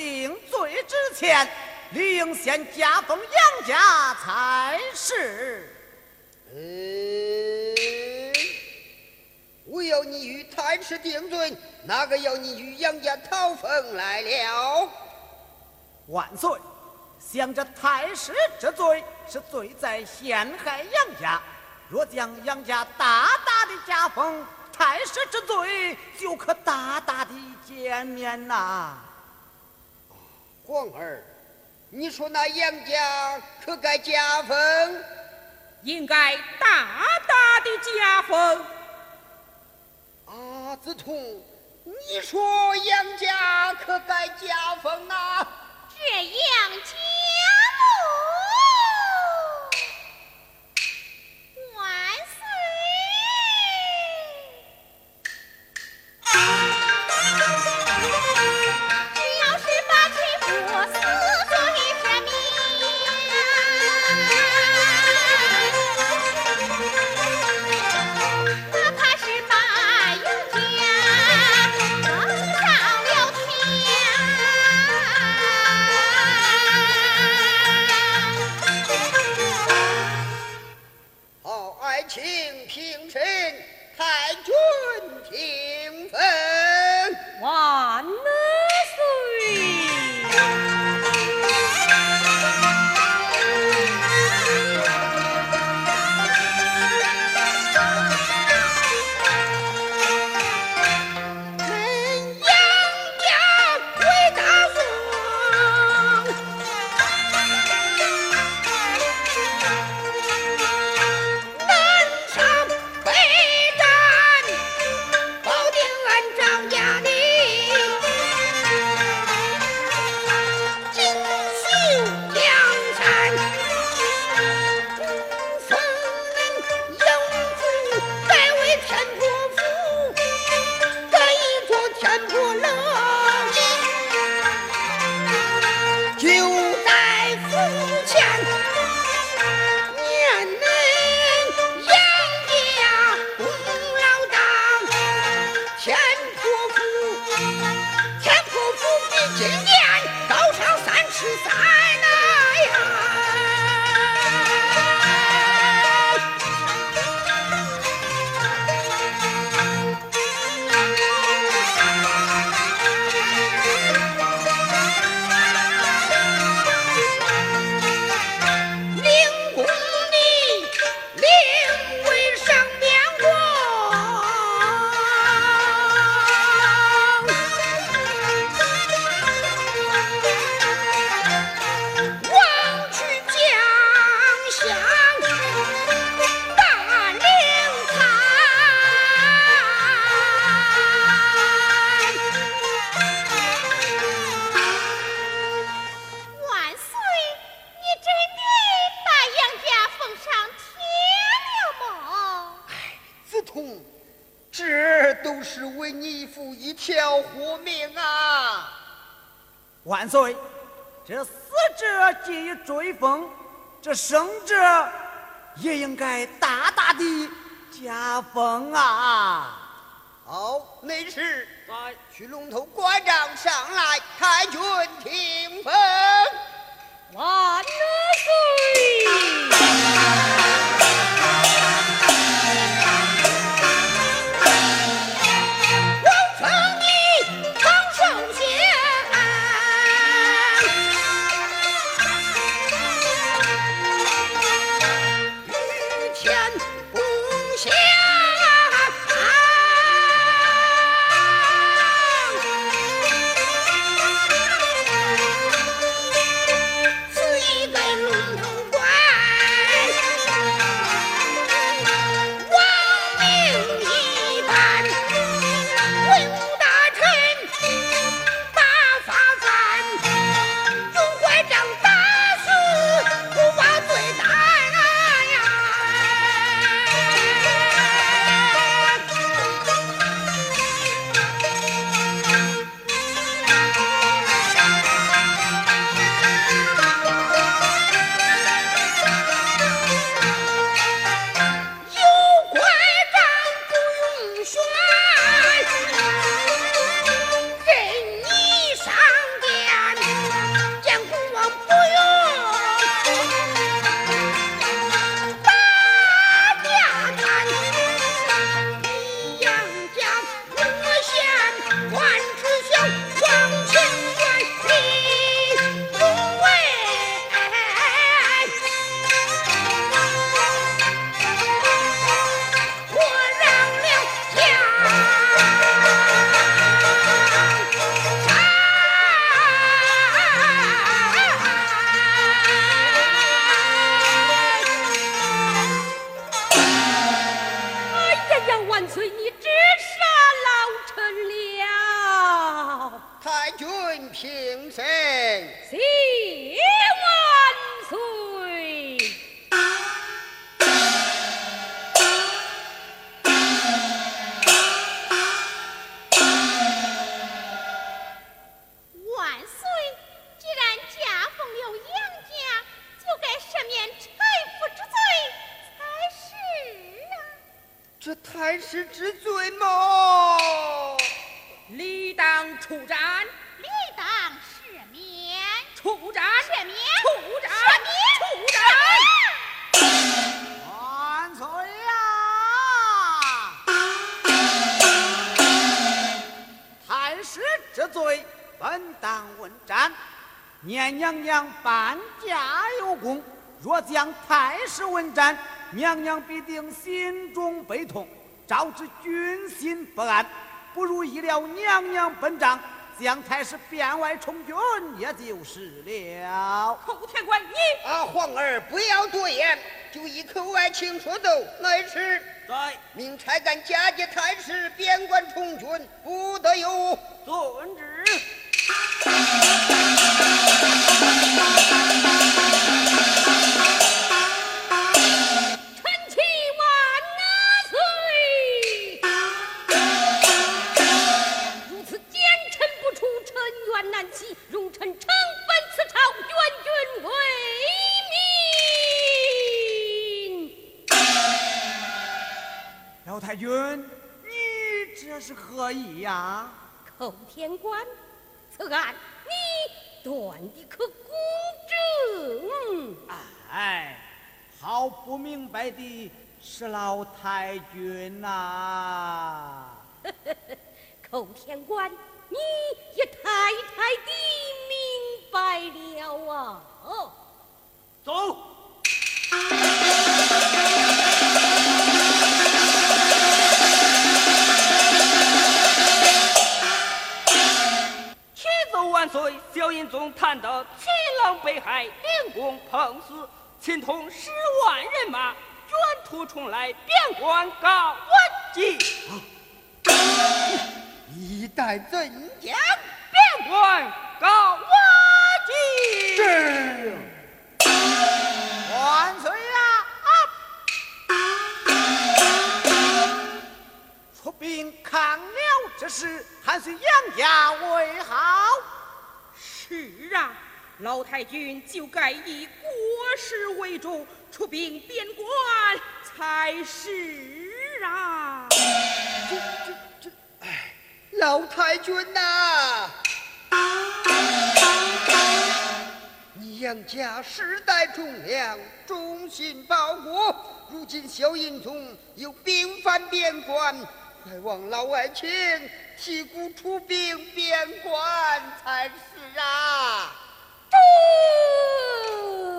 定罪之前，理应先加封杨家才是。嗯，我要你与太师定罪，哪个要你与杨家讨封来了？万岁！想着太师之罪是罪在陷害杨家，若将杨家大大的加封，太师之罪就可大大的减免呐。皇儿，你说那杨家可该加封？应该大大的加封。阿，子通，你说杨家可该加封啊？这杨家母应该大大的加封啊！好，内侍去龙头关帐上来，太君听随你直杀老臣了。太君平身太师问斩，娘娘必定心中悲痛，招致军心不安。不如意料娘娘本章，将太师变外充军，也就是了。寇天官，你啊，皇儿不要多言，就一口爱情说奏，乃是在命差干假借太师边关充军，不得有误。遵旨。呀？寇天官，此案你断的可公正。哎，好不明白的是老太君呐、寇天官，你也太太的明白了啊！哦，走。岁！萧印宗探得秦郎被害，连公碰死，秦统十万人马卷土重来，边关告问计，一代怎讲？边关告问计。是。万岁啊！出兵抗辽之时，还是杨家为好。是啊，老太君就该以国事为重，出兵边关才是啊！这这这，哎老太君呐、你杨家世代忠良，忠心报国，如今萧印宗又兵犯边关，快望老爱卿提鼓出兵边关才是啊！曾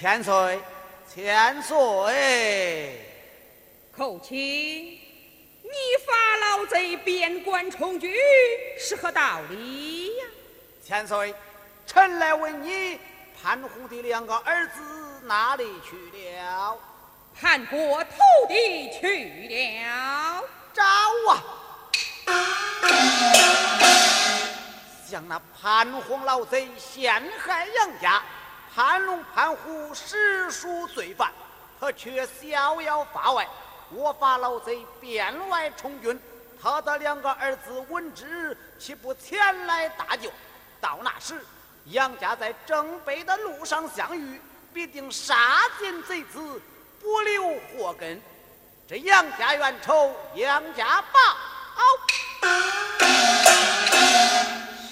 千岁，千岁，寇卿，你发老贼边关充军是何道理呀？千岁，臣来问你，潘虎的两个儿子哪里去了？叛国投敌去了。找啊！将那潘洪老贼陷害杨家，潘龙、潘虎实属罪犯，他却逍遥法外。我法老贼变外充军，他的两个儿子闻之，岂不前来搭救？到那时，杨家在正北的路上相遇，必定杀尽贼子，不留祸根。这杨家冤仇，杨家报。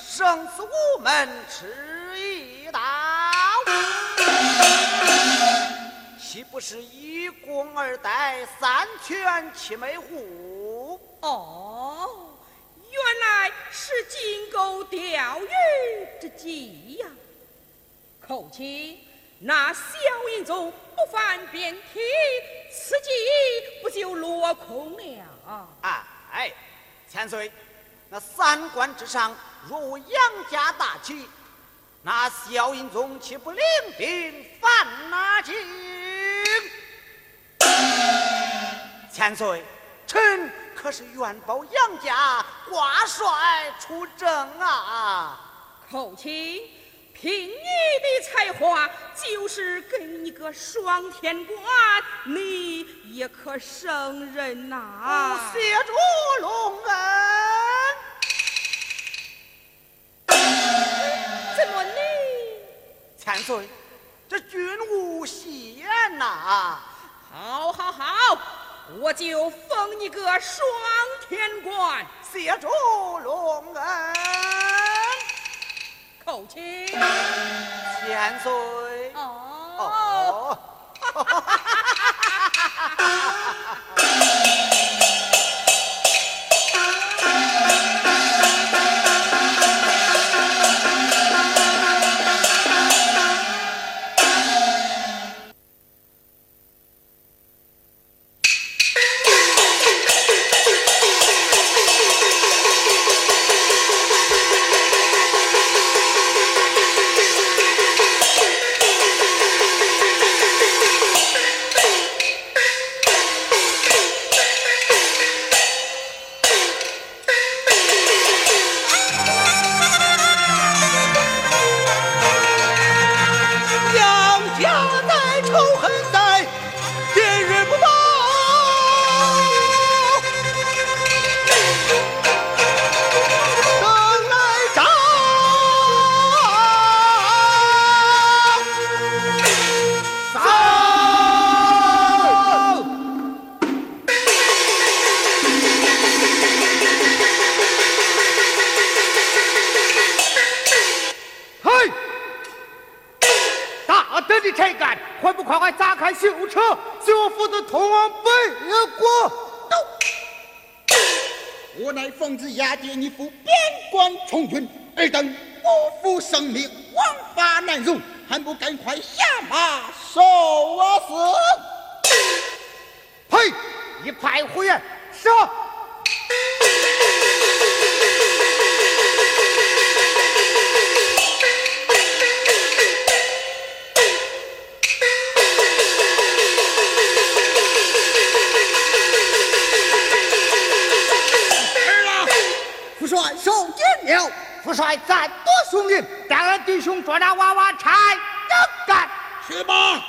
生死无门，吃岂不是一宫二代，三全七美户？哦，原来是金钩钓鱼之计呀！寇卿，那萧银宗不犯边体，此计不就落空了？哎，千岁，那三关之上若无杨家大旗，那萧银宗岂不领兵犯那境？千岁，臣可是愿保杨家挂帅出征啊！寇卿，凭你的才华，就是给你个双天官，你也可胜任呐、谢主隆恩。怎么你？千岁，这君无戏言呐！好，好，好，我就封你个双天官。谢主隆恩。叩请，千岁。哦，不快快砸开囚车，救父子同往北国？我乃奉旨押解你赴边关从军，尔等不负生命，枉法难容，还不赶快下马受我死！呸！一派胡言！杀！有。副帅再多送命，带俺弟兄捉那娃娃差着干。去吧。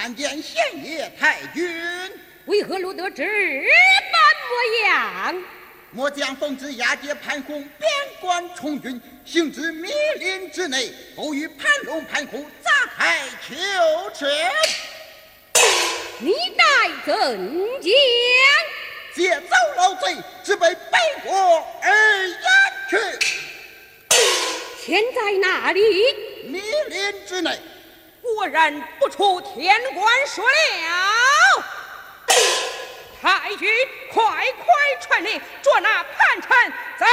参见县爷太君。为何落得这般模样？末将奉旨押解潘公边关充军，行至密林之内，偶遇盘龙、盘虎砸开囚车。你待怎讲？劫走老贼，只被背国而掩去。现在哪里？密林之内。果然不出天官说了。太君，快快传令，捉那叛臣，贼。